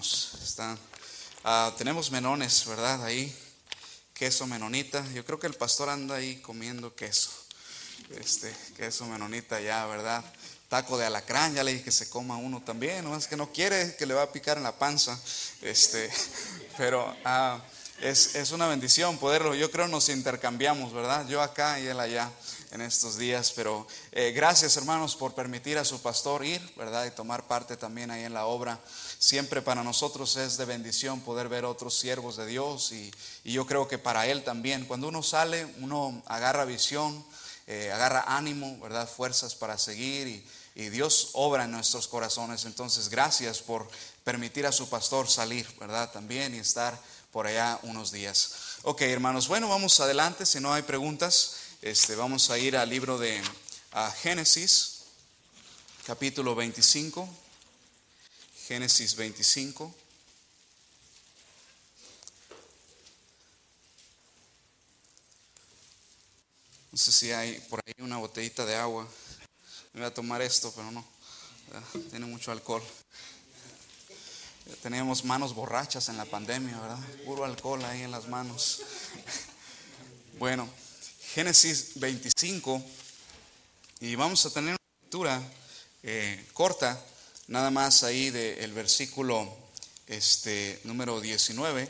Están, ah, tenemos menones, ¿verdad? Ahí, queso menonita. Yo creo que el pastor anda ahí comiendo queso. Este, queso menonita ya, ¿verdad? Taco de alacrán, ya le dije que se coma uno también, no es que no quiere, que le va a picar en la panza. Este, pero ah, es, es una bendición poderlo. Yo creo nos intercambiamos, ¿verdad? Yo acá y él allá en estos días, pero eh, gracias hermanos por permitir a su pastor ir, ¿verdad? Y tomar parte también ahí en la obra. Siempre para nosotros es de bendición poder ver otros siervos de Dios y, yo creo que para él también. Cuando uno sale, uno agarra visión, eh, agarra ánimo, ¿verdad? Fuerzas para seguir y, y Dios obra en nuestros corazones. Entonces, gracias por permitir a su pastor salir, ¿verdad? También y estar por allá unos días. Ok, hermanos, bueno, vamos adelante. Si no hay preguntas, este, vamos a ir al libro de Génesis, capítulo 25. Génesis 25. No sé si hay por ahí una botellita de agua. Me voy a tomar esto, pero no. Tiene mucho alcohol. Teníamos manos borrachas en la pandemia, ¿verdad? Puro alcohol ahí en las manos. Bueno, Génesis 25 y vamos a tener una lectura eh, corta, nada más ahí del versículo este, número 19,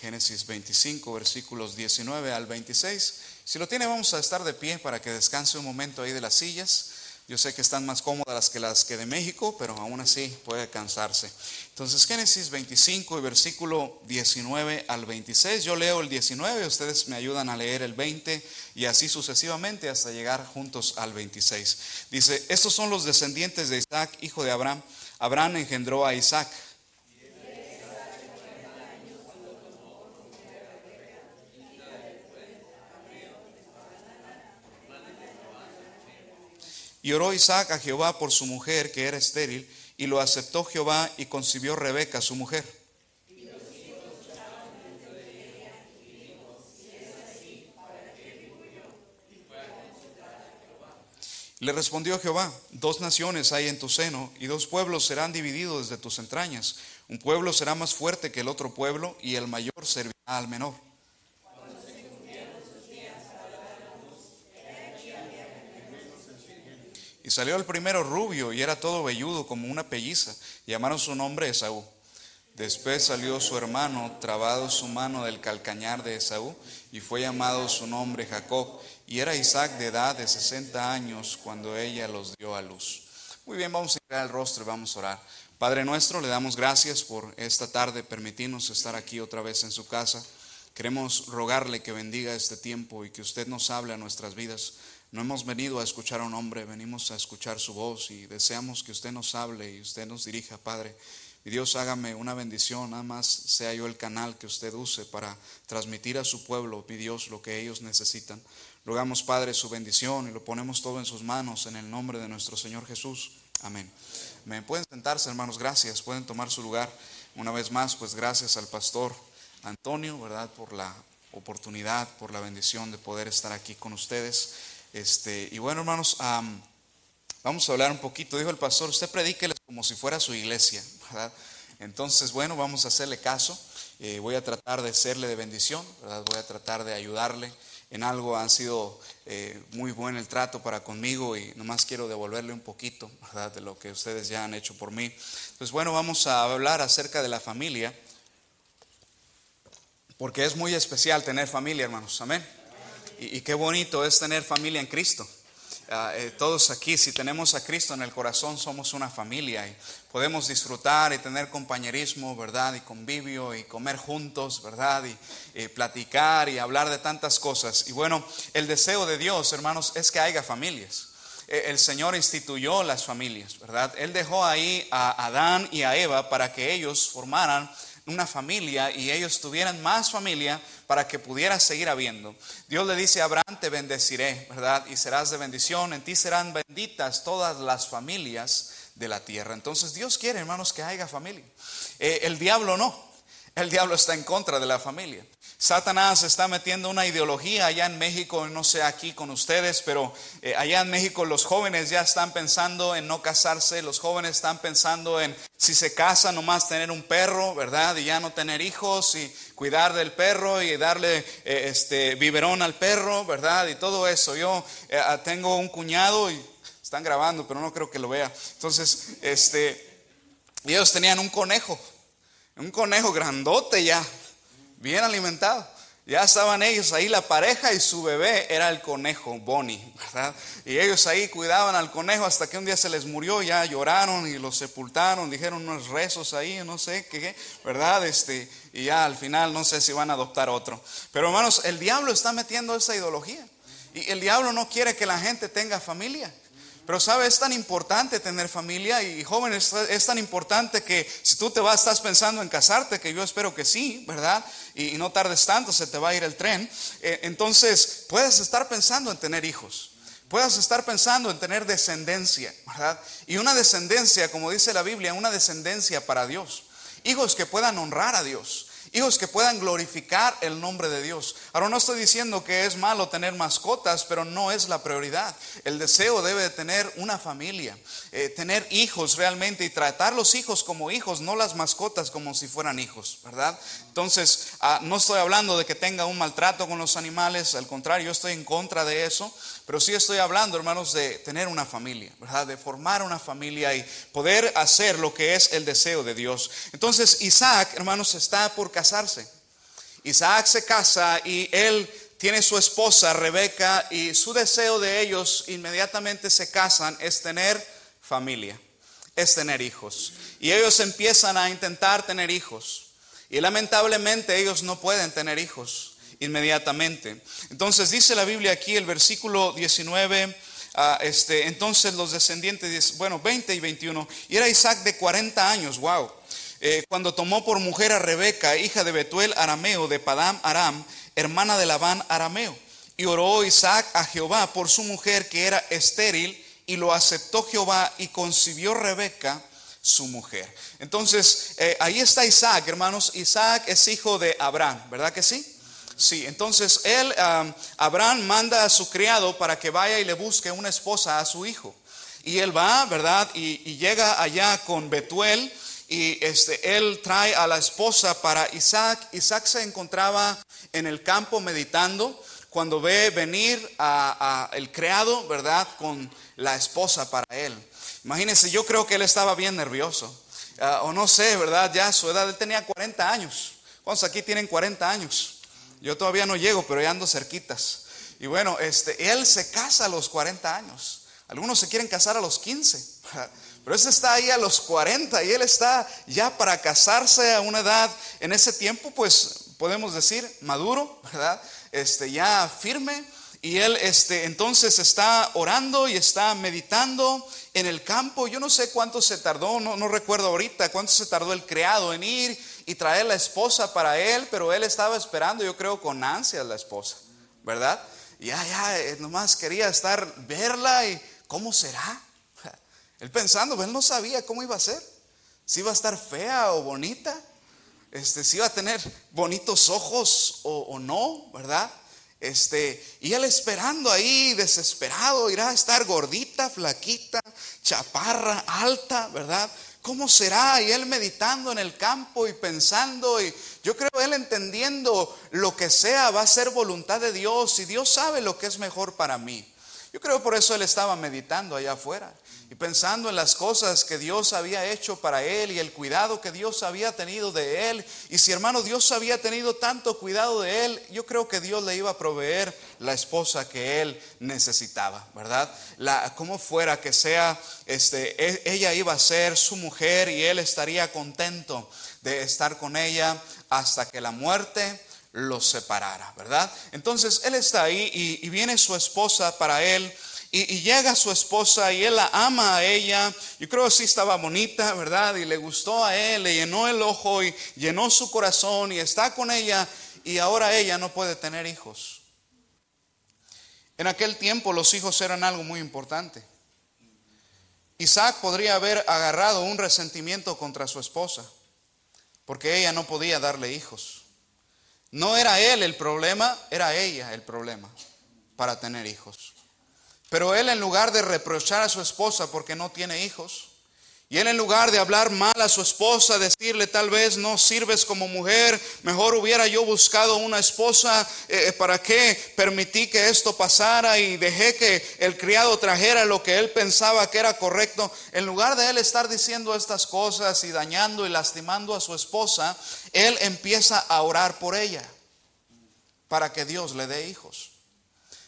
Génesis 25, versículos 19 al 26. Si lo tiene, vamos a estar de pie para que descanse un momento ahí de las sillas. Yo sé que están más cómodas que las que de México, pero aún así puede cansarse. Entonces, Génesis 25 y versículo 19 al 26. Yo leo el 19, ustedes me ayudan a leer el 20 y así sucesivamente hasta llegar juntos al 26. Dice, estos son los descendientes de Isaac, hijo de Abraham. Abraham engendró a Isaac. Y oró Isaac a Jehová por su mujer, que era estéril, y lo aceptó Jehová y concibió Rebeca, su mujer. Le respondió Jehová, dos naciones hay en tu seno, y dos pueblos serán divididos desde tus entrañas. Un pueblo será más fuerte que el otro pueblo, y el mayor servirá al menor. Y salió el primero rubio y era todo velludo como una pelliza. Llamaron su nombre Esaú. Después salió su hermano, trabado su mano del calcañar de Esaú, y fue llamado su nombre Jacob. Y era Isaac de edad de 60 años cuando ella los dio a luz. Muy bien, vamos a ir al rostro y vamos a orar. Padre nuestro, le damos gracias por esta tarde, permitirnos estar aquí otra vez en su casa. Queremos rogarle que bendiga este tiempo y que usted nos hable a nuestras vidas. No hemos venido a escuchar a un hombre, venimos a escuchar su voz y deseamos que usted nos hable y usted nos dirija, Padre. Y Dios hágame una bendición, nada más sea yo el canal que usted use para transmitir a su pueblo, mi Dios, lo que ellos necesitan. Rogamos, Padre, su bendición y lo ponemos todo en sus manos en el nombre de nuestro Señor Jesús. Amén. Me pueden sentarse, hermanos, gracias, pueden tomar su lugar. Una vez más, pues gracias al pastor Antonio, ¿verdad? Por la oportunidad, por la bendición de poder estar aquí con ustedes. Este, y bueno, hermanos, vamos a hablar un poquito. Dijo el pastor, usted predíqueles como si fuera su iglesia, ¿verdad? Entonces, bueno, vamos a hacerle caso. Eh, voy a tratar de serle de bendición, ¿verdad? Voy a tratar de ayudarle en algo. Han sido eh, muy buen el trato para conmigo y nomás quiero devolverle un poquito, ¿verdad? De lo que ustedes ya han hecho por mí. Entonces, bueno, vamos a hablar acerca de la familia, porque es muy especial tener familia, hermanos. Amén. Y, qué bonito es tener familia en Cristo. Ah, eh, todos aquí, si tenemos a Cristo en el corazón, somos una familia y podemos disfrutar y tener compañerismo, ¿verdad? Y convivio y comer juntos, ¿verdad? Y, platicar y hablar de tantas cosas. Y bueno, el deseo de Dios, hermanos, es que haya familias. E, el Señor instituyó las familias, ¿verdad? Él dejó ahí a Adán y a Eva para que ellos formaran una familia y ellos tuvieran más familia para que pudiera seguir habiendo. Dios le dice a Abraham, te bendeciré, ¿verdad? Y serás de bendición, en ti serán benditas todas las familias de la tierra. Entonces Dios quiere, hermanos, que haya familia. Eh, el diablo no. El diablo está en contra de la familia. Satanás está metiendo una ideología allá en México, no sé aquí con ustedes, pero eh, allá en México los jóvenes ya están pensando en no casarse, los jóvenes están pensando en si se casan nomás tener un perro, ¿verdad? Y ya no tener hijos y cuidar del perro y darle eh, este biberón al perro, ¿verdad? Y todo eso. Yo eh, tengo un cuñado y están grabando, pero no creo que lo vea. Entonces, este, ellos tenían un conejo un conejo grandote ya, bien alimentado. Ya estaban ellos ahí, la pareja y su bebé era el conejo, Bonnie, ¿verdad? Y ellos ahí cuidaban al conejo hasta que un día se les murió, ya lloraron y lo sepultaron, dijeron unos rezos ahí, no sé qué, ¿verdad? Este, y ya al final no sé si van a adoptar otro. Pero hermanos, el diablo está metiendo esa ideología. Y el diablo no quiere que la gente tenga familia. Pero sabe, es tan importante tener familia y jóvenes, es tan importante que si tú te vas, estás pensando en casarte, que yo espero que sí, ¿verdad? Y, no tardes tanto, se te va a ir el tren. Eh, entonces, puedes estar pensando en tener hijos. Puedes estar pensando en tener descendencia, ¿verdad? Y una descendencia, como dice la Biblia, una descendencia para Dios. Hijos que puedan honrar a Dios Hijos que puedan glorificar el nombre de Dios. Ahora no estoy diciendo que es malo tener mascotas, pero no es la prioridad. El deseo debe de tener una familia, eh, tener hijos realmente y tratar los hijos como hijos, no las mascotas como si fueran hijos, ¿verdad? Entonces, ah, no estoy hablando de que tenga un maltrato con los animales, al contrario, yo estoy en contra de eso, pero sí estoy hablando, hermanos, de tener una familia, ¿verdad? De formar una familia y poder hacer lo que es el deseo de Dios. Entonces, Isaac, hermanos, está por casarse. Isaac se casa y él tiene su esposa, Rebeca, y su deseo de ellos inmediatamente se casan es tener familia, es tener hijos. Y ellos empiezan a intentar tener hijos. Y lamentablemente ellos no pueden tener hijos inmediatamente. Entonces dice la Biblia aquí el versículo 19, ah, este, entonces los descendientes, bueno, 20 y 21, y era Isaac de 40 años, wow, eh, cuando tomó por mujer a Rebeca, hija de Betuel Arameo, de Padam Aram, hermana de Labán Arameo. Y oró Isaac a Jehová por su mujer que era estéril, y lo aceptó Jehová y concibió Rebeca su mujer. Entonces, eh, ahí está Isaac, hermanos. Isaac es hijo de Abraham, ¿verdad que sí? Sí, entonces él, Abraham manda a su criado para que vaya y le busque una esposa a su hijo. Y él va, ¿verdad? Y, llega allá con Betuel y este, él trae a la esposa para Isaac. Isaac se encontraba en el campo meditando cuando ve venir a, el criado, ¿verdad? Con la esposa para él. Imagínense, yo creo que él estaba bien nervioso. Ah, o no sé, ¿verdad? Ya su edad, él tenía 40 años. ¿Cuántos aquí tienen 40 años? Yo todavía no llego, pero ya ando cerquitas. Y bueno, este, él se casa a los 40 años. Algunos se quieren casar a los 15. Pero ese está ahí a los 40 y él está ya para casarse a una edad, en ese tiempo, pues podemos decir maduro, ¿verdad? Este, ya firme. Y él este, entonces está orando y está meditando en el campo. Yo no sé cuánto se tardó, no, no recuerdo ahorita cuánto se tardó el criado en ir y traer la esposa para él, pero él estaba esperando, yo creo, con ansias la esposa, ¿verdad? Ya, ya, eh, nomás quería estar, verla y cómo será. Él pensando, él no sabía cómo iba a ser, si iba a estar fea o bonita, este, si iba a tener bonitos ojos o, o no, ¿verdad? Este, y él esperando ahí, desesperado, irá a estar gordita, flaquita, chaparra, alta, ¿verdad? ¿Cómo será? Y él meditando en el campo y pensando, y yo creo él entendiendo lo que sea va a ser voluntad de Dios y Dios sabe lo que es mejor para mí. Yo creo por eso él estaba meditando allá afuera y pensando en las cosas que Dios había hecho para él y el cuidado que Dios había tenido de él. Y si hermano Dios había tenido tanto cuidado de él, yo creo que Dios le iba a proveer la esposa que él necesitaba, ¿verdad? La, como fuera que sea, este, e, ella iba a ser su mujer y él estaría contento de estar con ella hasta que la muerte los separara, ¿verdad? Entonces él está ahí y, y viene su esposa para él y, llega su esposa y él la ama a ella. Yo creo que sí estaba bonita, ¿verdad? Y le gustó a él, le llenó el ojo y llenó su corazón y está con ella. Y ahora ella no puede tener hijos. En aquel tiempo los hijos eran algo muy importante. Isaac podría haber agarrado un resentimiento contra su esposa porque ella no podía darle hijos. No era él el problema, era ella el problema para tener hijos. Pero él en lugar de reprochar a su esposa porque no tiene hijos, y él en lugar de hablar mal a su esposa, decirle tal vez no sirves como mujer, mejor hubiera yo buscado una esposa, eh, eh, ¿para qué permití que esto pasara y dejé que el criado trajera lo que él pensaba que era correcto? En lugar de él estar diciendo estas cosas y dañando y lastimando a su esposa, él empieza a orar por ella para que Dios le dé hijos.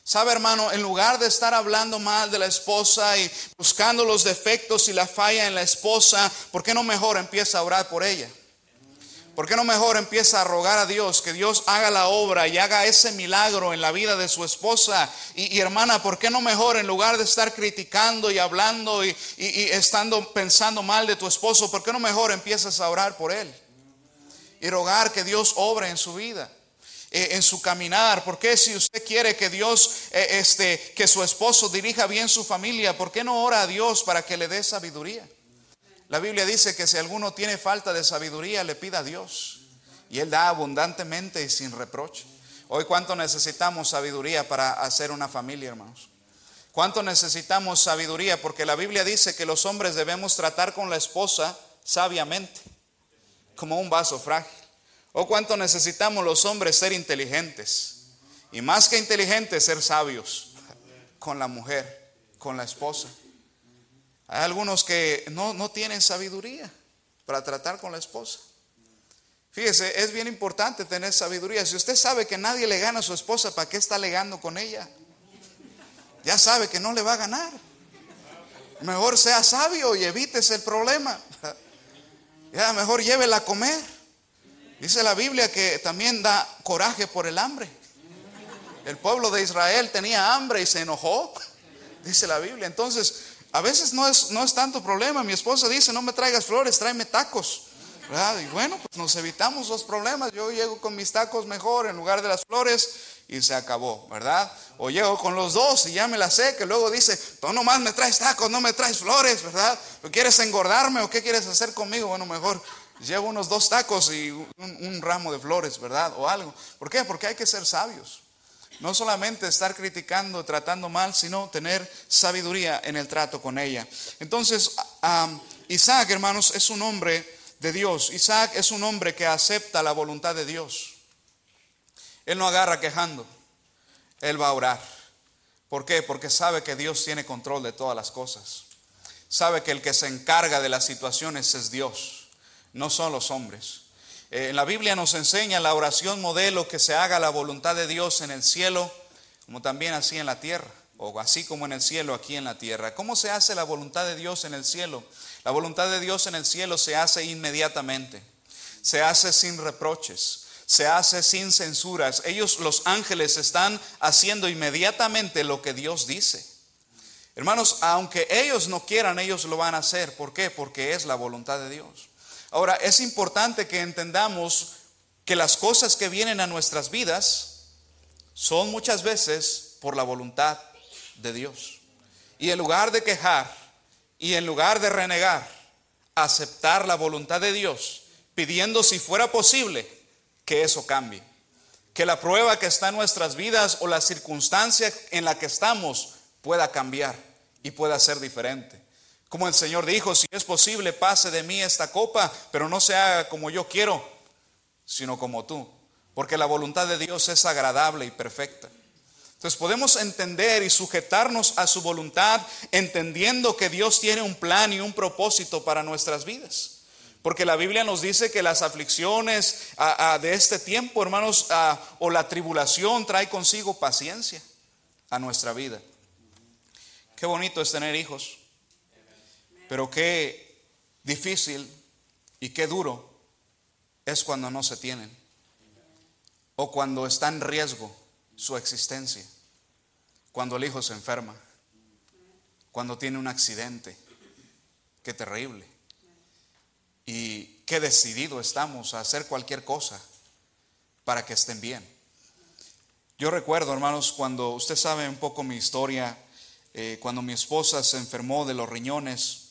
Sabe, hermano, en lugar de estar hablando mal de la esposa y buscando los defectos y la falla en la esposa, ¿por qué no mejor empieza a orar por ella? ¿Por qué no mejor empieza a rogar a Dios que Dios haga la obra y haga ese milagro en la vida de su esposa? Y, hermana, ¿por qué no mejor en lugar de estar criticando y hablando y, y estando pensando mal de tu esposo, ¿por qué no mejor empiezas a orar por él? Y rogar que Dios obre en su vida. Eh, en su caminar? ¿Por qué si usted quiere que Dios, eh, este, que su esposo dirija bien su familia, ¿por qué no ora a Dios para que le dé sabiduría? La Biblia dice que si alguno tiene falta de sabiduría, le pida a Dios. Y Él da abundantemente y sin reproche. Hoy cuánto necesitamos sabiduría para hacer una familia, hermanos. ¿Cuánto necesitamos sabiduría? Porque la Biblia dice que los hombres debemos tratar con la esposa sabiamente, como un vaso frágil. ¿O cuánto necesitamos los hombres ser inteligentes? Y más que inteligentes, ser sabios con la mujer, con la esposa. Hay algunos que no, no tienen sabiduría para tratar con la esposa. Fíjese, es bien importante tener sabiduría. Si usted sabe que nadie le gana a su esposa, ¿para qué está legando con ella? Ya sabe que no le va a ganar. Mejor sea sabio y evítese el problema. Ya mejor llévela a comer. Dice la Biblia que también da coraje por el hambre. El pueblo de Israel tenía hambre y se enojó, dice la Biblia. Entonces, a veces no es, no es tanto problema. Mi esposa dice, no me traigas flores, tráeme tacos. Y bueno, pues nos evitamos los problemas. Yo llego con mis tacos mejor en lugar de las flores y se acabó, ¿verdad? O llego con los dos y ya me la sé, que luego dice, tú nomás me traes tacos, no me traes flores, ¿verdad? ¿Quieres engordarme o qué quieres hacer conmigo? Bueno, mejor llevo unos dos tacos y un, ramo de flores, ¿verdad? O algo. ¿Por qué? Porque hay que ser sabios. No solamente estar criticando, tratando mal, sino tener sabiduría en el trato con ella. Entonces, Isaac, hermanos, es un hombre de Dios. Isaac es un hombre que acepta la voluntad de Dios. Él no agarra quejando, él va a orar. ¿Por qué? Porque sabe que Dios tiene control de todas las cosas. Sabe que el que se encarga de las situaciones es Dios no son los hombres. Eh, la Biblia nos enseña la oración modelo que se haga la voluntad de Dios en el cielo, como también así en la tierra, o así como en el cielo aquí en la tierra. ¿Cómo se hace la voluntad de Dios en el cielo? La voluntad de Dios en el cielo se hace inmediatamente, se hace sin reproches, se hace sin censuras. Ellos, los ángeles, están haciendo inmediatamente lo que Dios dice. Hermanos, aunque ellos no quieran, ellos lo van a hacer. ¿Por qué? Porque es la voluntad de Dios. Ahora, es importante que entendamos que las cosas que vienen a nuestras vidas son muchas veces por la voluntad de Dios. Y en lugar de quejar y en lugar de renegar, aceptar la voluntad de Dios, pidiendo si fuera posible que eso cambie. Que la prueba que está en nuestras vidas o la circunstancia en la que estamos pueda cambiar y pueda ser diferente. Como el Señor dijo, si es posible, pase de mí esta copa, pero no se haga como yo quiero, sino como tú. Porque la voluntad de Dios es agradable y perfecta. Entonces podemos entender y sujetarnos a su voluntad entendiendo que Dios tiene un plan y un propósito para nuestras vidas. Porque la Biblia nos dice que las aflicciones de este tiempo, hermanos, o la tribulación trae consigo paciencia a nuestra vida. Qué bonito es tener hijos. Pero qué difícil y qué duro es cuando no se tienen o cuando está en riesgo su existencia, cuando el hijo se enferma, cuando tiene un accidente. Qué terrible. Y qué decidido estamos a hacer cualquier cosa para que estén bien. Yo recuerdo, hermanos, cuando usted sabe un poco mi historia, eh, cuando mi esposa se enfermó de los riñones,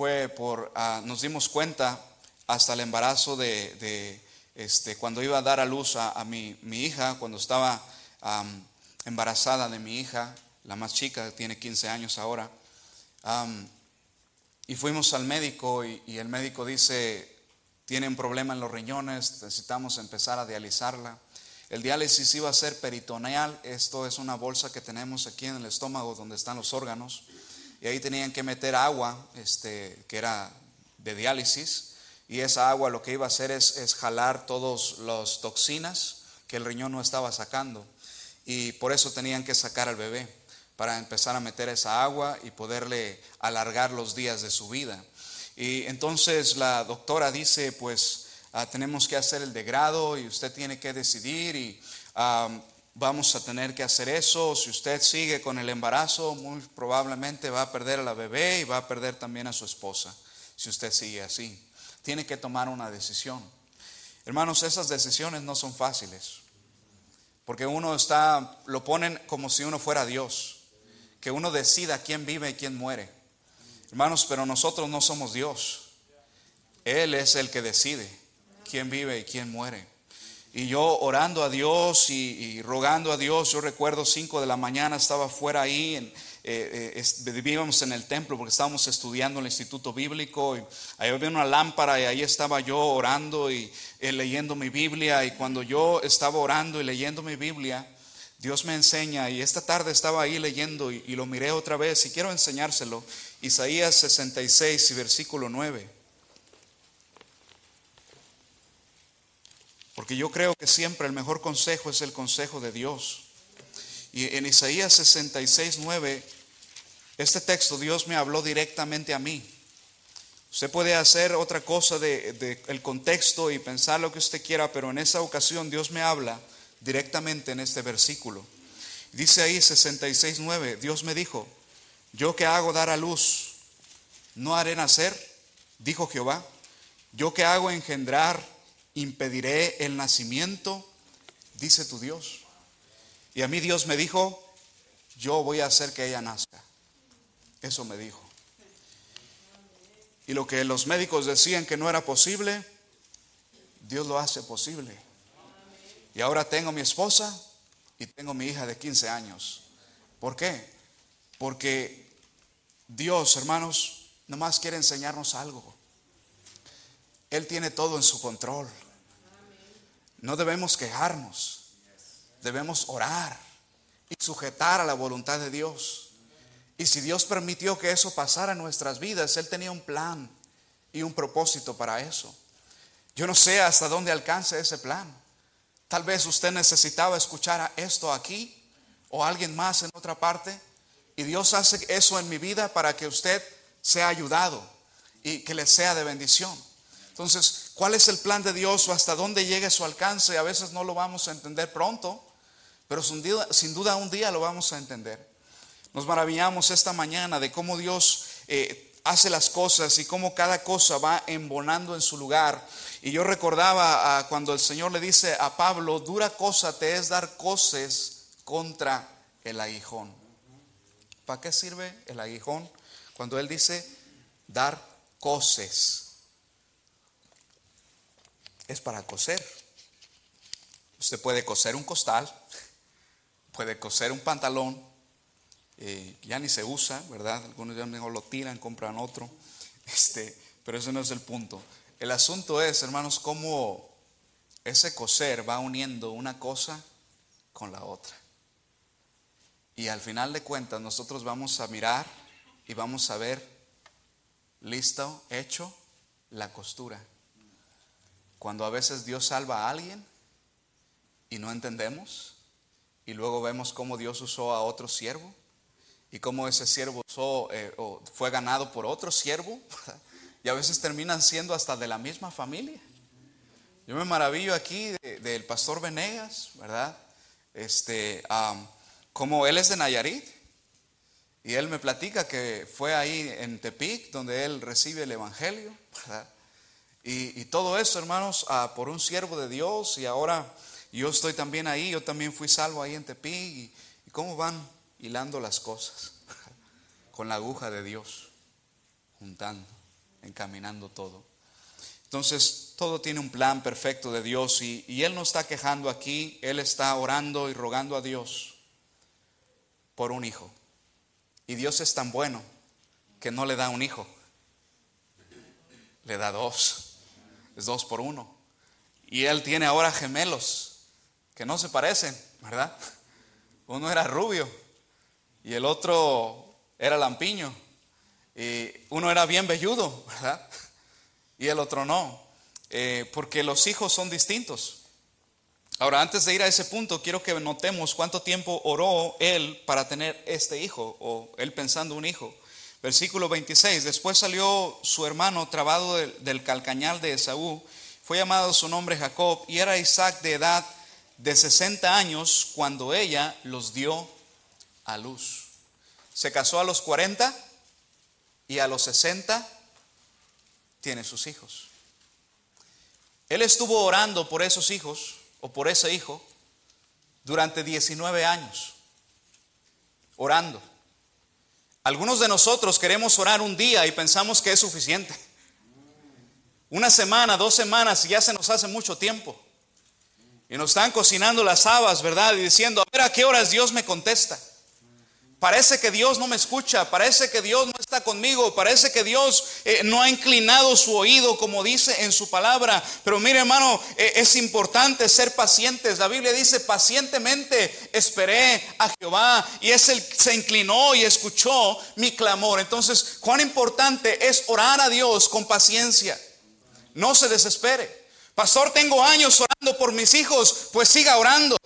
fue por, ah, nos dimos cuenta hasta el embarazo de, este, cuando iba a dar a luz a, mi, hija, cuando estaba embarazada de mi hija, la más chica, tiene 15 años ahora. y fuimos al médico y, y el médico dice, tiene un problema en los riñones, necesitamos empezar a dializarla. El diálisis iba a ser peritoneal, esto es una bolsa que tenemos aquí en el estómago donde están los órganos, y ahí tenían que meter agua, este, que era de diálisis, y esa agua lo que iba a hacer es, es jalar todas las toxinas que el riñón no estaba sacando, y por eso tenían que sacar al bebé, para empezar a meter esa agua y poderle alargar los días de su vida. Y entonces la doctora dice, pues Ah, tenemos que hacer el degrado y usted tiene que decidir y vamos a tener que hacer eso. Si usted sigue con el embarazo, muy probablemente va a perder a la bebé y va a perder también a su esposa, si usted sigue así. Tiene que tomar una decisión. Hermanos, esas decisiones no son fáciles, porque uno está, lo ponen como si uno fuera Dios, que uno decida quién vive y quién muere. Hermanos, pero nosotros no somos Dios. Él es el que decide quién vive y quién muere. Y yo orando a Dios y, rogando a Dios, yo recuerdo 5 de la mañana estaba fuera ahí, en, eh, eh, vivíamos en el templo porque estábamos estudiando en el instituto bíblico y ahí había una lámpara y ahí estaba yo orando y eh, leyendo mi Biblia y cuando yo estaba orando y leyendo mi Biblia, Dios me enseña y esta tarde estaba ahí leyendo y, y lo miré otra vez y quiero enseñárselo, Isaías 66 y versículo 9. Porque yo creo que siempre el mejor consejo es el consejo de Dios. Y en Isaías 66, 9, este texto Dios me habló directamente a mí. Usted puede hacer otra cosa de, el contexto y pensar lo que usted quiera, pero en esa ocasión Dios me habla directamente en este versículo. Dice ahí 66, 9, Dios me dijo, yo que hago dar a luz, no haré nacer, dijo Jehová, yo que hago engendrar, impediré el nacimiento, dice tu Dios. Y a mí Dios me dijo, yo voy a hacer que ella nazca. Eso me dijo. Y lo que los médicos decían que no era posible, Dios lo hace posible. Y ahora tengo mi esposa y tengo mi hija de 15 años. ¿Por qué? Porque Dios, hermanos, nomás quiere enseñarnos algo. Él tiene todo en su control. No debemos quejarnos, debemos orar y sujetar a la voluntad de Dios. Y si Dios permitió que eso pasara en nuestras vidas, Él tenía un plan y un propósito para eso. Yo no sé hasta dónde alcance ese plan. Tal vez usted necesitaba escuchar esto aquí o alguien más en otra parte. Y Dios hace eso en mi vida para que usted sea ayudado y que le sea de bendición. Entonces, ¿cuál es el plan de Dios o hasta dónde llega su alcance? A veces no lo vamos a entender pronto, pero sin duda, un día lo vamos a entender. Nos maravillamos esta mañana de cómo Dios eh, hace las cosas y cómo cada cosa va embonando en su lugar. Y yo recordaba cuando el Señor le dice a Pablo, dura cosa te es dar cosas contra el aguijón. ¿Para qué sirve el aguijón? Cuando Él dice dar cosas es para coser. Usted puede coser un costal, puede coser un pantalón, eh, ya ni se usa, ¿verdad? Algunos ya mejor lo tiran, compran otro, este, pero ese no es el punto. El asunto es, hermanos, cómo ese coser va uniendo una cosa con la otra. Y al final de cuentas nosotros vamos a mirar y vamos a ver, listo, hecho, la costura. Cuando a veces Dios salva a alguien y no entendemos, y luego vemos cómo Dios usó a otro siervo y cómo ese siervo eh, fue ganado por otro siervo, y a veces terminan siendo hasta de la misma familia. Yo me maravillo aquí del pastor Venegas, ¿verdad? Este, como él es de Nayarit, y él me platica que fue ahí en Tepic donde él recibe el Evangelio, ¿verdad? Y, todo eso, hermanos, ah, por un siervo de Dios y ahora yo estoy también ahí, yo también fui salvo ahí en Tepic y, y cómo van hilando las cosas con la aguja de Dios, juntando, encaminando todo. Entonces, todo tiene un plan perfecto de Dios y, y Él no está quejando aquí, Él está orando y rogando a Dios por un hijo. Y Dios es tan bueno que no le da un hijo, le da dos, es dos por uno. Y Él tiene ahora gemelos que no se parecen, ¿verdad? Uno era rubio y el otro era lampiño. Y uno era bien velludo, ¿verdad? Y el otro no. Eh, porque los hijos son distintos. Ahora, antes de ir a ese punto, quiero que notemos cuánto tiempo oró él para tener este hijo, o él pensando un hijo. Versículo 26, después salió su hermano trabado del, calcañal de Esaú, fue llamado su nombre Jacob, y era Isaac de edad de 60 años cuando ella los dio a luz. Se casó a los 40 y a los 60 tiene sus hijos. Él estuvo orando por esos hijos o por ese hijo durante 19 años, orando. Algunos de nosotros queremos orar un día y pensamos que es suficiente. Una semana, dos semanas ya se nos hace mucho tiempo. Y nos están cocinando las habas, ¿verdad? Y diciendo, a ver a qué horas Dios me contesta. Parece que Dios no me escucha, parece que Dios no está conmigo, parece que Dios eh, no ha inclinado su oído como dice en su palabra. Pero mire hermano, eh, es importante ser pacientes. La Biblia dice, pacientemente esperé a Jehová y es el se inclinó y escuchó mi clamor. Entonces, cuán importante es orar a Dios con paciencia. No se desespere. Pastor, tengo años orando por mis hijos, pues siga orando.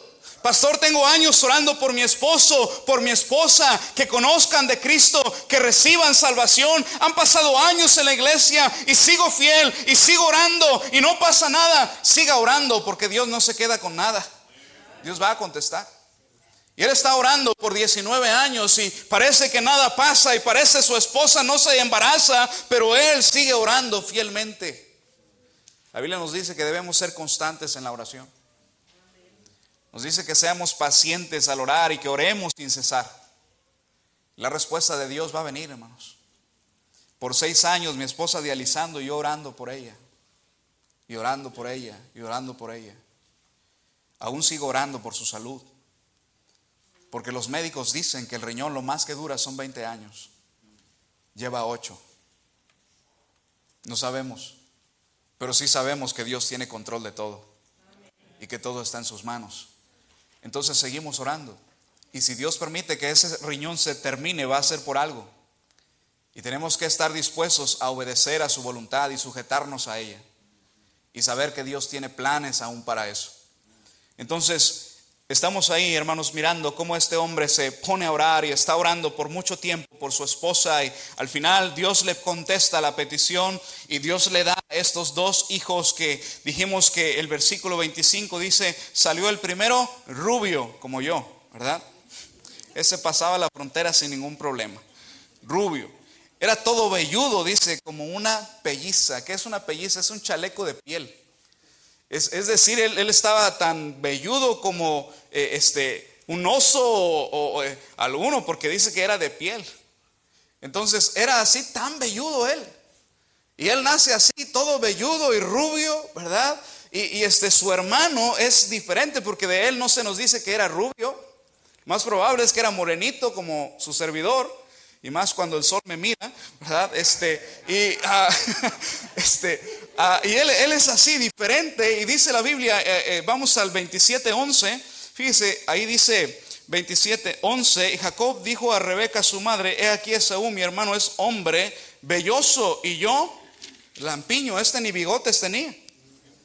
Pastor, tengo años orando por mi esposo, por mi esposa, que conozcan de Cristo, que reciban salvación. Han pasado años en la iglesia y sigo fiel y sigo orando y no pasa nada. Siga orando porque Dios no se queda con nada. Dios va a contestar. Y él está orando por 19 años y parece que nada pasa y parece su esposa no se embaraza, pero él sigue orando fielmente. La Biblia nos dice que debemos ser constantes en la oración. Nos dice que seamos pacientes al orar y que oremos sin cesar. La respuesta de Dios va a venir, hermanos. Por seis años mi esposa dializando y yo orando por ella. Y orando por ella, y orando por ella. Aún sigo orando por su salud. Porque los médicos dicen que el riñón lo más que dura son 20 años. Lleva 8. No sabemos. Pero sí sabemos que Dios tiene control de todo. Y que todo está en sus manos. Entonces seguimos orando. Y si Dios permite que ese riñón se termine, va a ser por algo. Y tenemos que estar dispuestos a obedecer a su voluntad y sujetarnos a ella. Y saber que Dios tiene planes aún para eso. Entonces, Estamos ahí, hermanos, mirando cómo este hombre se pone a orar y está orando por mucho tiempo por su esposa y al final Dios le contesta la petición y Dios le da estos dos hijos que dijimos que el versículo 25 dice, salió el primero rubio como yo, ¿verdad? Ese pasaba la frontera sin ningún problema. Rubio. Era todo velludo, dice, como una pelliza. ¿Qué es una pelliza? Es un chaleco de piel. Es, decir, él, estaba tan velludo como eh, este, un oso o, eh, alguno, porque dice que era de piel. Entonces era así tan velludo él. Y él nace así, todo velludo y rubio, ¿verdad? Y, y, este, su hermano es diferente porque de él no se nos dice que era rubio. Más probable es que era morenito como su servidor y más cuando el sol me mira, ¿verdad? Este, y, ah, este, ah, y él, es así, diferente, y dice la Biblia, eh, eh, vamos al 27.11, fíjese, ahí dice 27.11, y Jacob dijo a Rebeca su madre, he aquí Esaú, mi hermano es hombre, belloso, y yo, lampiño, este ni bigotes tenía.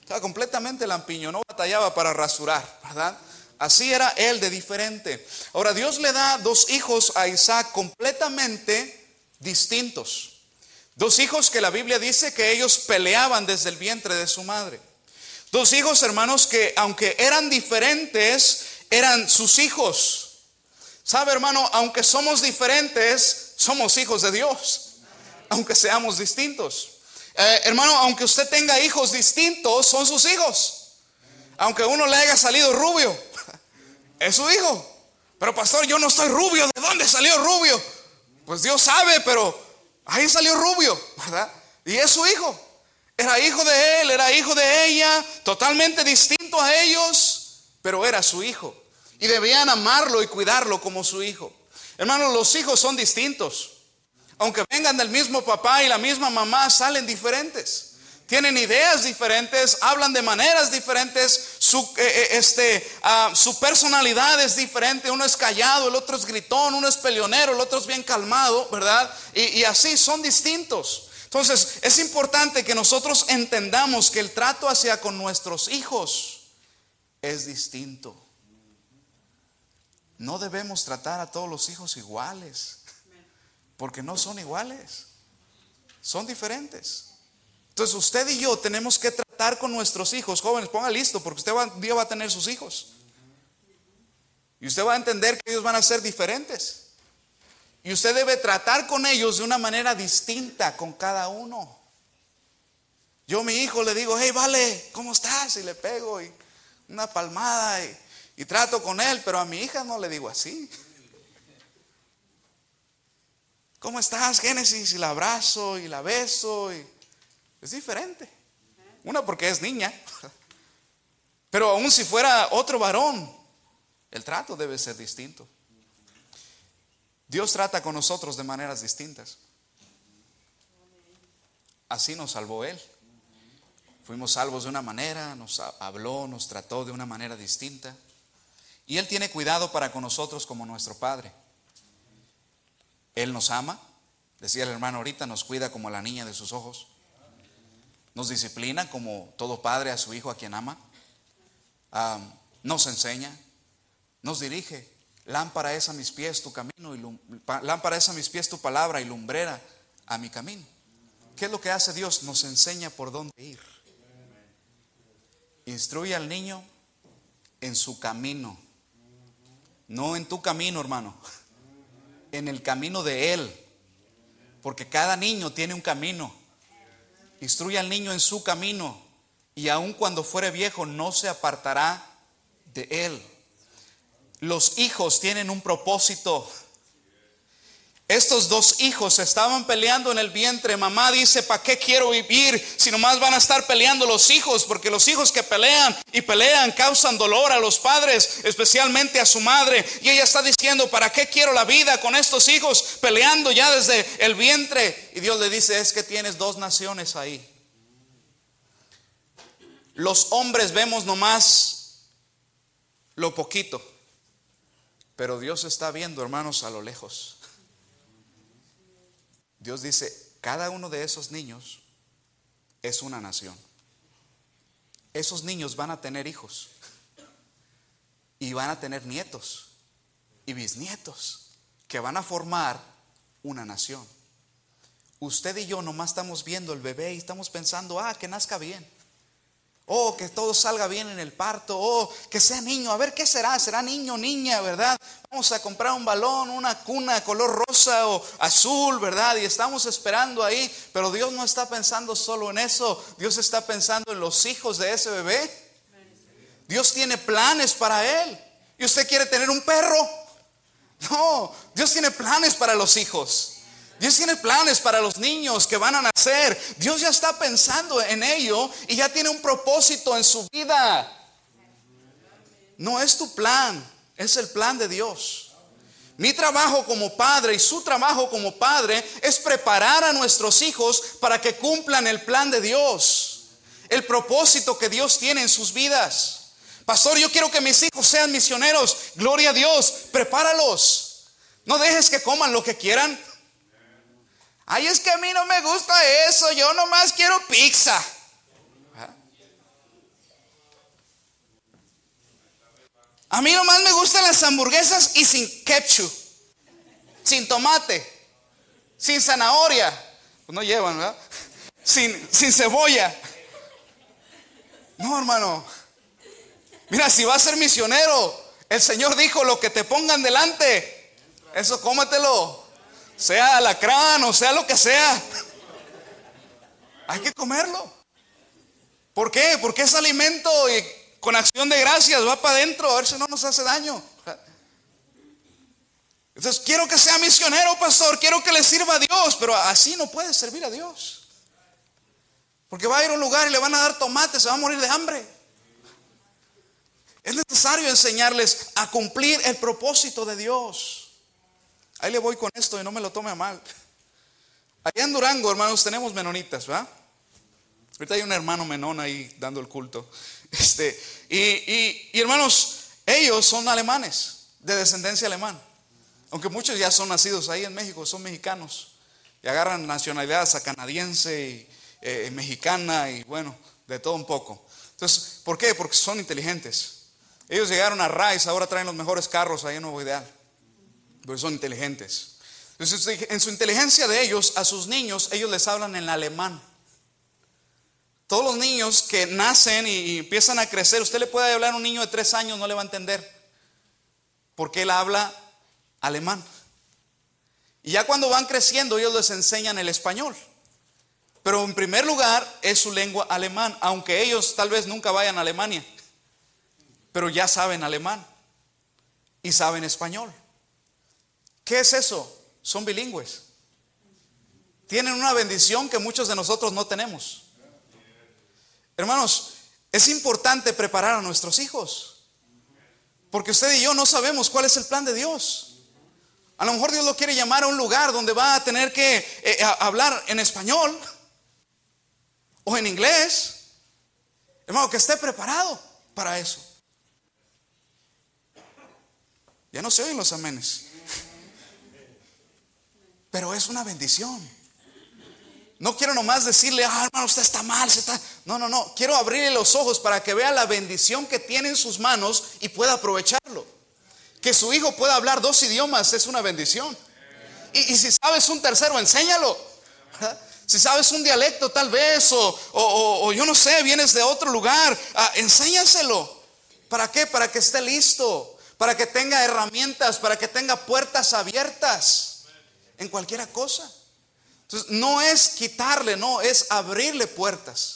Estaba completamente lampiño, no batallaba para rasurar, ¿verdad? Así era él de diferente. Ahora Dios le da dos hijos a Isaac completamente distintos. Dos hijos que la Biblia dice que ellos peleaban desde el vientre de su madre. Dos hijos, hermanos, que aunque eran diferentes, eran sus hijos. ¿Sabe, hermano? Aunque somos diferentes, somos hijos de Dios. Aunque seamos distintos. Eh, hermano, aunque usted tenga hijos distintos, son sus hijos. Aunque uno le haya salido rubio, es su hijo. Pero pastor, yo no estoy rubio. ¿De dónde salió rubio? Pues Dios sabe, pero ahí salió rubio, ¿verdad? Y es su hijo. Era hijo de él, era hijo de ella, totalmente distinto a ellos, pero era su hijo. Y debían amarlo y cuidarlo como su hijo. Hermanos, los hijos son distintos. Aunque vengan del mismo papá y la misma mamá, salen diferentes tienen ideas diferentes, hablan de maneras diferentes, su, eh, eh, este, ah, su personalidad es diferente, uno es callado, el otro es gritón, uno es peleonero, el otro es bien calmado, ¿verdad? Y, y así son distintos. Entonces, es importante que nosotros entendamos que el trato hacia con nuestros hijos es distinto. No debemos tratar a todos los hijos iguales, porque no son iguales, son diferentes. Entonces usted y yo tenemos que tratar con nuestros hijos. Jóvenes, ponga listo, porque usted va, Dios va a tener sus hijos. Y usted va a entender que ellos van a ser diferentes. Y usted debe tratar con ellos de una manera distinta con cada uno. Yo a mi hijo le digo, hey, vale, ¿cómo estás? Y le pego y una palmada y, y trato con él, pero a mi hija no le digo así. ¿Cómo estás, Génesis? Y la abrazo y la beso y es diferente. Una porque es niña. Pero aún si fuera otro varón, el trato debe ser distinto. Dios trata con nosotros de maneras distintas. Así nos salvó Él. Fuimos salvos de una manera, nos habló, nos trató de una manera distinta. Y Él tiene cuidado para con nosotros como nuestro Padre. Él nos ama, decía el hermano ahorita, nos cuida como la niña de sus ojos nos disciplina como todo padre a su hijo a quien ama, nos enseña, nos dirige. Lámpara es a mis pies tu camino, y lámpara es a mis pies tu palabra y lumbrera a mi camino. ¿Qué es lo que hace Dios? Nos enseña por dónde ir. Instruye al niño en su camino, no en tu camino, hermano, en el camino de Él, porque cada niño tiene un camino. Instruye al niño en su camino y aun cuando fuere viejo no se apartará de él. Los hijos tienen un propósito. Estos dos hijos estaban peleando en el vientre. Mamá dice, ¿para qué quiero vivir si nomás van a estar peleando los hijos? Porque los hijos que pelean y pelean causan dolor a los padres, especialmente a su madre. Y ella está diciendo, ¿para qué quiero la vida con estos hijos peleando ya desde el vientre? Y Dios le dice, es que tienes dos naciones ahí. Los hombres vemos nomás lo poquito, pero Dios está viendo, hermanos, a lo lejos. Dios dice, cada uno de esos niños es una nación. Esos niños van a tener hijos y van a tener nietos y bisnietos que van a formar una nación. Usted y yo nomás estamos viendo el bebé y estamos pensando, ah, que nazca bien. Oh, que todo salga bien en el parto. Oh, que sea niño. A ver qué será. Será niño o niña, ¿verdad? Vamos a comprar un balón, una cuna color rosa o azul, ¿verdad? Y estamos esperando ahí. Pero Dios no está pensando solo en eso. Dios está pensando en los hijos de ese bebé. Dios tiene planes para él. ¿Y usted quiere tener un perro? No, Dios tiene planes para los hijos. Dios tiene planes para los niños que van a nacer. Dios ya está pensando en ello y ya tiene un propósito en su vida. No es tu plan, es el plan de Dios. Mi trabajo como padre y su trabajo como padre es preparar a nuestros hijos para que cumplan el plan de Dios, el propósito que Dios tiene en sus vidas. Pastor, yo quiero que mis hijos sean misioneros. Gloria a Dios, prepáralos. No dejes que coman lo que quieran. Ay, es que a mí no me gusta eso, yo nomás quiero pizza. A mí nomás me gustan las hamburguesas y sin ketchup, sin tomate, sin zanahoria. Pues no llevan, ¿verdad? Sin, sin cebolla. No, hermano. Mira, si vas a ser misionero, el Señor dijo, lo que te pongan delante, eso cómetelo sea alacrán o sea lo que sea. Hay que comerlo. ¿Por qué? Porque es alimento y con acción de gracias va para adentro a ver si no nos hace daño. Entonces quiero que sea misionero, pastor, quiero que le sirva a Dios, pero así no puede servir a Dios. Porque va a ir a un lugar y le van a dar tomate, se va a morir de hambre. Es necesario enseñarles a cumplir el propósito de Dios. Ahí le voy con esto y no me lo tome a mal. Allá en Durango, hermanos, tenemos menonitas, ¿verdad? Ahorita hay un hermano menón ahí dando el culto. Este, y, y hermanos, ellos son alemanes, de descendencia alemana. Aunque muchos ya son nacidos ahí en México, son mexicanos. Y agarran nacionalidades a canadiense y eh, mexicana y bueno, de todo un poco. Entonces, ¿por qué? Porque son inteligentes. Ellos llegaron a Rice, ahora traen los mejores carros ahí en Nuevo Ideal. Porque son inteligentes. Entonces, en su inteligencia de ellos, a sus niños, ellos les hablan en alemán. Todos los niños que nacen y empiezan a crecer, usted le puede hablar a un niño de tres años, no le va a entender. Porque él habla alemán. Y ya cuando van creciendo, ellos les enseñan el español. Pero en primer lugar es su lengua alemán, aunque ellos tal vez nunca vayan a Alemania, pero ya saben alemán y saben español. ¿Qué es eso? Son bilingües. Tienen una bendición que muchos de nosotros no tenemos. Hermanos, es importante preparar a nuestros hijos, porque usted y yo no sabemos cuál es el plan de Dios. A lo mejor Dios lo quiere llamar a un lugar donde va a tener que eh, hablar en español o en inglés. Hermano, que esté preparado para eso. Ya no se oyen los amenes. Pero es una bendición. No quiero nomás decirle, ah, hermano, usted está mal. No, no, no. Quiero abrirle los ojos para que vea la bendición que tiene en sus manos y pueda aprovecharlo. Que su hijo pueda hablar dos idiomas es una bendición. Y, si sabes un tercero, enséñalo. Si sabes un dialecto tal vez, o, yo no sé, vienes de otro lugar, ah, enséñaselo. ¿Para qué? Para que esté listo, para que tenga herramientas, para que tenga puertas abiertas en cualquier cosa. Entonces, no es quitarle, no, es abrirle puertas.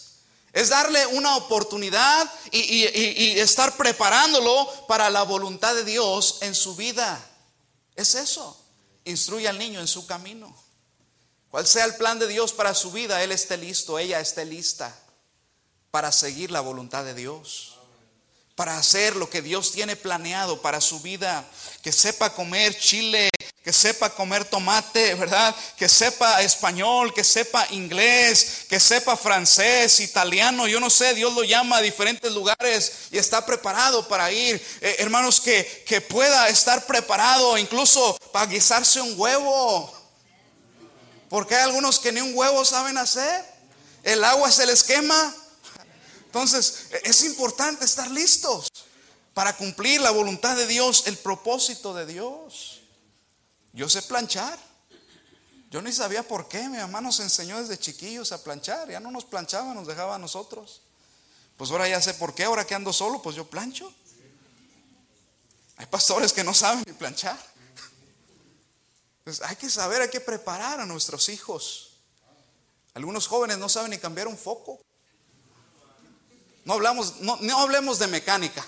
Es darle una oportunidad y, y, estar preparándolo para la voluntad de Dios en su vida. Es eso. Instruye al niño en su camino. Cual sea el plan de Dios para su vida, él esté listo, ella esté lista para seguir la voluntad de Dios. Para hacer lo que Dios tiene planeado para su vida. Que sepa comer chile, que sepa comer tomate, ¿verdad? Que sepa español, que sepa inglés, que sepa francés, italiano, yo no sé, Dios lo llama a diferentes lugares y está preparado para ir. Eh, hermanos, que, que pueda estar preparado incluso para guisarse un huevo. Porque hay algunos que ni un huevo saben hacer. El agua se les quema. Entonces, es importante estar listos para cumplir la voluntad de Dios, el propósito de Dios. Yo sé planchar. Yo ni sabía por qué. Mi mamá nos enseñó desde chiquillos a planchar. Ya no nos planchaba, nos dejaba a nosotros. Pues ahora ya sé por qué. Ahora que ando solo, pues yo plancho. Hay pastores que no saben ni planchar. Pues hay que saber, hay que preparar a nuestros hijos. Algunos jóvenes no saben ni cambiar un foco. No hablamos, no, hablemos de mecánica.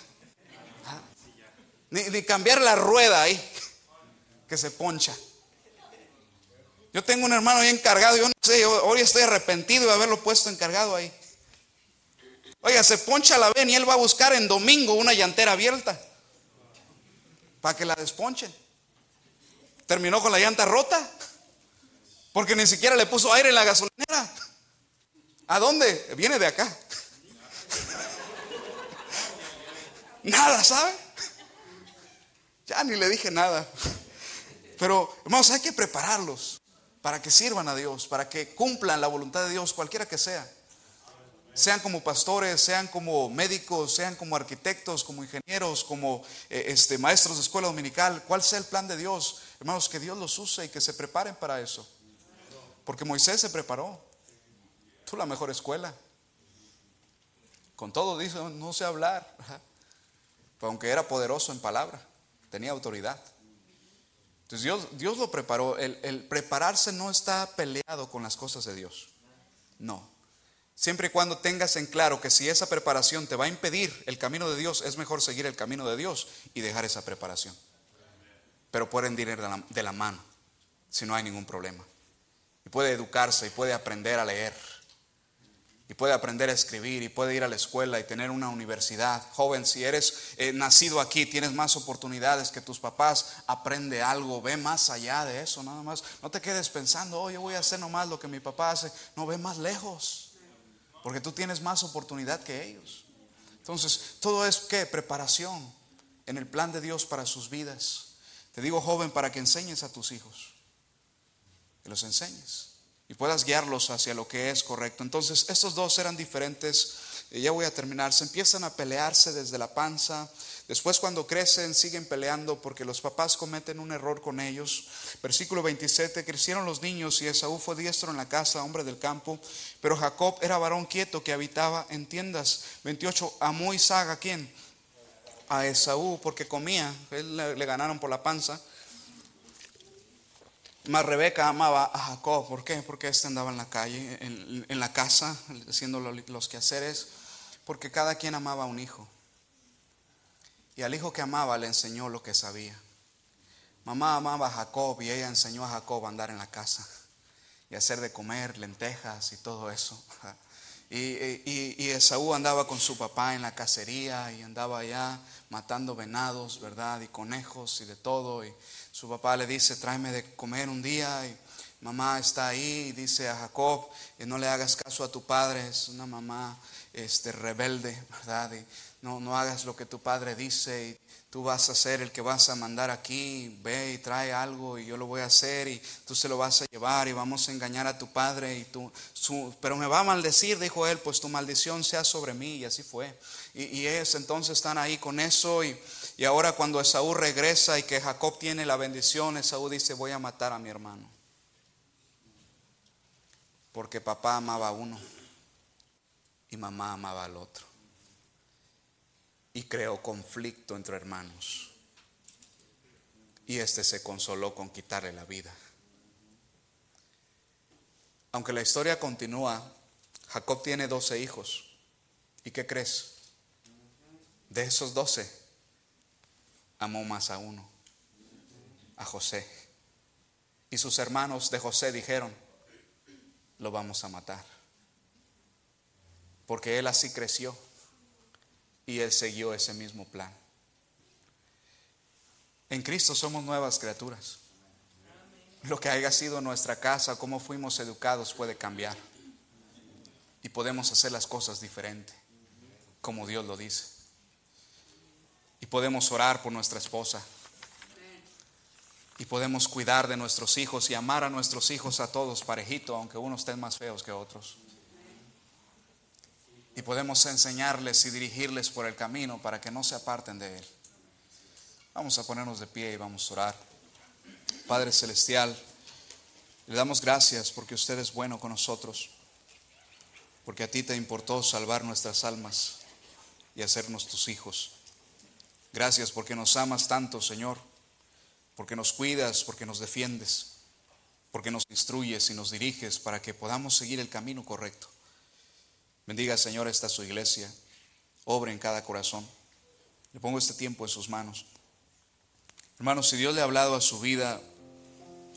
Ni, cambiar la rueda ahí, se poncha. Yo tengo un hermano ahí encargado, yo no sé, hoy estoy arrepentido de haberlo puesto encargado ahí. Oiga, se poncha la ven y él va a buscar en domingo una llantera abierta para que la desponchen. Terminó con la llanta rota. Porque ni siquiera le puso aire en la gasolinera. ¿A dónde? Viene de acá. nada, ¿sabe? Ya ni le dije nada. Pero, hermanos, hay que prepararlos para que sirvan a Dios, para que cumplan la voluntad de Dios, cualquiera que sea sean como pastores, sean como médicos, sean como arquitectos, como ingenieros, como eh, este, maestros de escuela dominical, cuál sea el plan de Dios, hermanos, que Dios los use y que se preparen para eso. Porque Moisés se preparó. Tú la mejor escuela. Con todo dice, no sé hablar. aunque era poderoso en palabra, tenía autoridad. Entonces Dios, Dios lo preparó. el prepararse no está peleado con las cosas de Dios. No. Siempre y cuando tengas en claro que si esa preparación te va a impedir el camino de Dios, es mejor seguir el camino de Dios y dejar esa preparación. Pero pueden ir de la, mano si no hay ningún problema. Y puede educarse y puede aprender a leer. Y puede aprender a escribir y puede ir a la escuela y tener una universidad. Joven, si eres eh, nacido aquí, tienes más oportunidades que tus papás, aprende algo, ve más allá de eso, nada más. No te quedes pensando, oh, yo voy a hacer nomás lo que mi papá hace. No, ve más lejos, porque tú tienes más oportunidad que ellos. Entonces, todo es que preparación en el plan de Dios para sus vidas. Te digo, joven, para que enseñes a tus hijos, que los enseñes y puedas guiarlos hacia lo que es correcto. Entonces, estos dos eran diferentes. Y ya voy a terminar. Se empiezan a pelearse desde la panza. Después cuando crecen siguen peleando porque los papás cometen un error con ellos. Versículo 27, crecieron los niños y Esaú fue diestro en la casa, hombre del campo, pero Jacob era varón quieto que habitaba en tiendas. 28, amó Isaac a quién? A Esaú porque comía, él le ganaron por la panza. Mas Rebeca amaba a Jacob. ¿Por qué? Porque éste andaba en la calle, en, la casa, haciendo los quehaceres. Porque cada quien amaba a un hijo. Y al hijo que amaba le enseñó lo que sabía. Mamá amaba a Jacob y ella enseñó a Jacob a andar en la casa y hacer de comer lentejas y todo eso. Y, y, y, Esaú andaba con su papá en la cacería y andaba allá matando venados, ¿verdad? Y conejos y de todo. Y su papá le dice, tráeme de comer un día. Y mamá está ahí y dice a Jacob, no le hagas caso a tu padre, es una mamá este, rebelde, ¿verdad? Y no, no hagas lo que tu padre dice. Tú vas a ser el que vas a mandar aquí, ve y trae algo y yo lo voy a hacer y tú se lo vas a llevar y vamos a engañar a tu padre y tú, pero me va a maldecir, dijo él, pues tu maldición sea sobre mí y así fue. Y, y es, entonces están ahí con eso y, y ahora cuando Esaú regresa y que Jacob tiene la bendición, Esaú dice, voy a matar a mi hermano. Porque papá amaba a uno y mamá amaba al otro y creó conflicto entre hermanos. Y este se consoló con quitarle la vida. Aunque la historia continúa, Jacob tiene doce hijos. ¿Y qué crees? De esos doce, amó más a uno, a José. Y sus hermanos de José dijeron, lo vamos a matar. Porque él así creció y Él siguió ese mismo plan. En Cristo somos nuevas criaturas. Lo que haya sido nuestra casa, cómo fuimos educados puede cambiar. Y podemos hacer las cosas diferente, como Dios lo dice. Y podemos orar por nuestra esposa. Y podemos cuidar de nuestros hijos y amar a nuestros hijos a todos parejito, aunque unos estén más feos que otros y podemos enseñarles y dirigirles por el camino para que no se aparten de Él. Vamos a ponernos de pie y vamos a orar. Padre Celestial, le damos gracias porque usted es bueno con nosotros, porque a ti te importó salvar nuestras almas y hacernos tus hijos. Gracias porque nos amas tanto, Señor, porque nos cuidas, porque nos defiendes, porque nos instruyes y nos diriges para que podamos seguir el camino correcto. Bendiga, Señor, esta su iglesia. Obre en cada corazón. Le pongo este tiempo en sus manos. Hermanos, si Dios le ha hablado a su vida,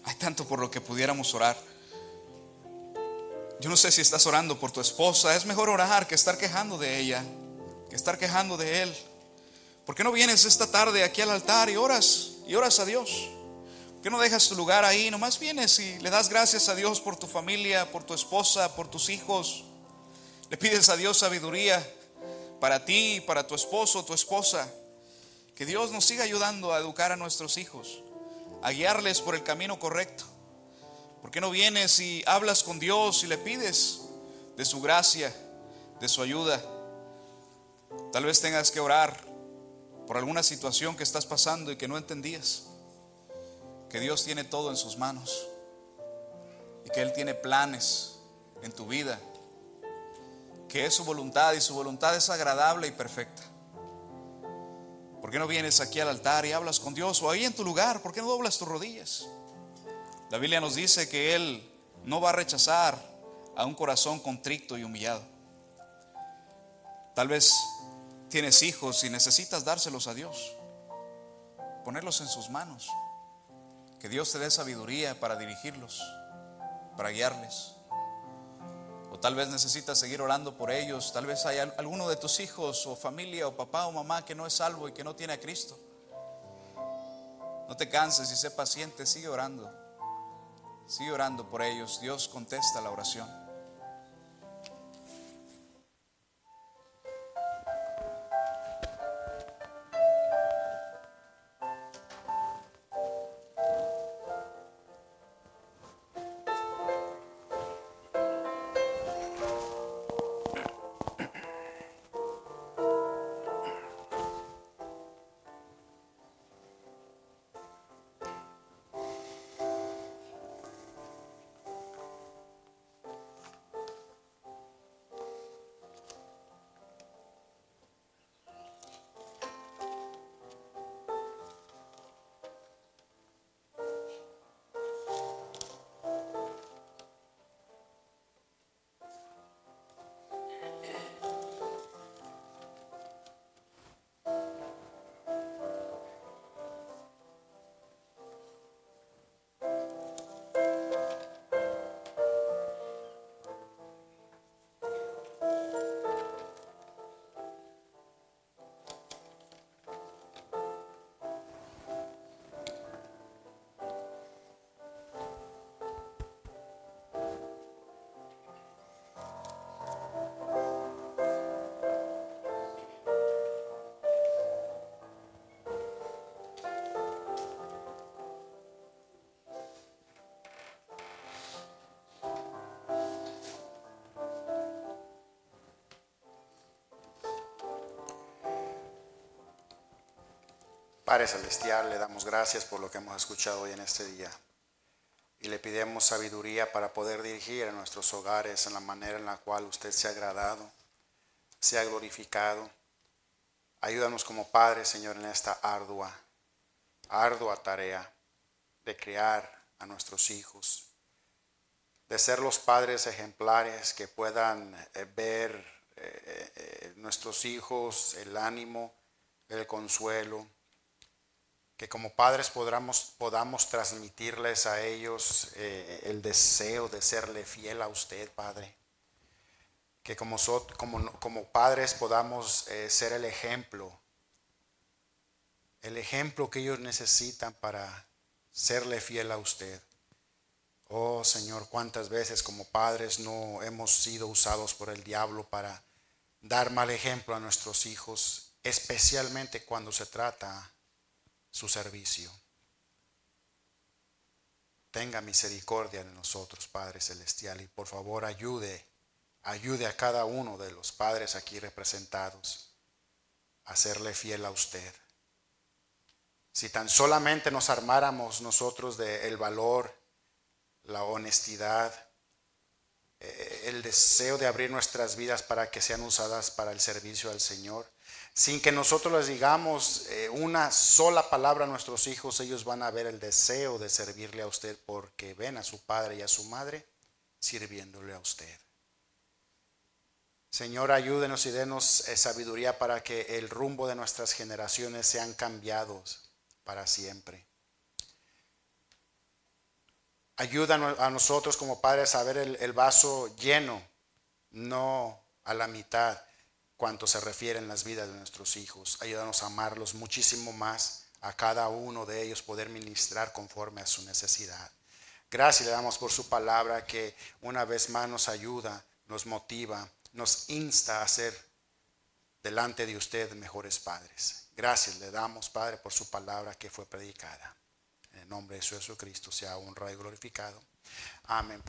hay tanto por lo que pudiéramos orar. Yo no sé si estás orando por tu esposa. Es mejor orar que estar quejando de ella, que estar quejando de él. ¿Por qué no vienes esta tarde aquí al altar y oras y oras a Dios? ¿Por qué no dejas tu lugar ahí? Nomás vienes y le das gracias a Dios por tu familia, por tu esposa, por tus hijos. Le pides a Dios sabiduría para ti, para tu esposo, tu esposa. Que Dios nos siga ayudando a educar a nuestros hijos, a guiarles por el camino correcto. ¿Por qué no vienes y hablas con Dios y le pides de su gracia, de su ayuda? Tal vez tengas que orar por alguna situación que estás pasando y que no entendías. Que Dios tiene todo en sus manos y que Él tiene planes en tu vida que es su voluntad y su voluntad es agradable y perfecta. ¿Por qué no vienes aquí al altar y hablas con Dios o ahí en tu lugar? ¿Por qué no doblas tus rodillas? La Biblia nos dice que Él no va a rechazar a un corazón contrito y humillado. Tal vez tienes hijos y necesitas dárselos a Dios, ponerlos en sus manos, que Dios te dé sabiduría para dirigirlos, para guiarles Tal vez necesitas seguir orando por ellos. Tal vez hay alguno de tus hijos o familia o papá o mamá que no es salvo y que no tiene a Cristo. No te canses y sé paciente, sigue orando. Sigue orando por ellos. Dios contesta la oración. Padre Celestial, le damos gracias por lo que hemos escuchado hoy en este día. Y le pidemos sabiduría para poder dirigir a nuestros hogares en la manera en la cual usted se ha agradado, se ha glorificado. Ayúdanos como Padre, Señor, en esta ardua, ardua tarea de criar a nuestros hijos, de ser los padres ejemplares que puedan eh, ver eh, eh, nuestros hijos el ánimo, el consuelo, que como padres podamos, podamos transmitirles a ellos eh, el deseo de serle fiel a usted, Padre. Que como, como, como padres podamos eh, ser el ejemplo, el ejemplo que ellos necesitan para serle fiel a usted. Oh Señor, cuántas veces como padres no hemos sido usados por el diablo para dar mal ejemplo a nuestros hijos, especialmente cuando se trata su servicio. Tenga misericordia de nosotros, Padre Celestial, y por favor ayude, ayude a cada uno de los padres aquí representados a serle fiel a usted. Si tan solamente nos armáramos nosotros de el valor, la honestidad, eh, el deseo de abrir nuestras vidas para que sean usadas para el servicio al Señor, sin que nosotros les digamos eh, una sola palabra a nuestros hijos, ellos van a ver el deseo de servirle a usted porque ven a su padre y a su madre sirviéndole a usted. Señor, ayúdenos y denos eh, sabiduría para que el rumbo de nuestras generaciones sean cambiados para siempre. Ayuda a nosotros como padres a ver el vaso lleno, no a la mitad cuanto se refiere en las vidas de nuestros hijos. Ayúdanos a amarlos muchísimo más, a cada uno de ellos poder ministrar conforme a su necesidad. Gracias le damos por su palabra que una vez más nos ayuda, nos motiva, nos insta a ser delante de usted mejores padres. Gracias le damos, Padre, por su palabra que fue predicada. En el nombre de Jesucristo sea honrado y glorificado. Amén.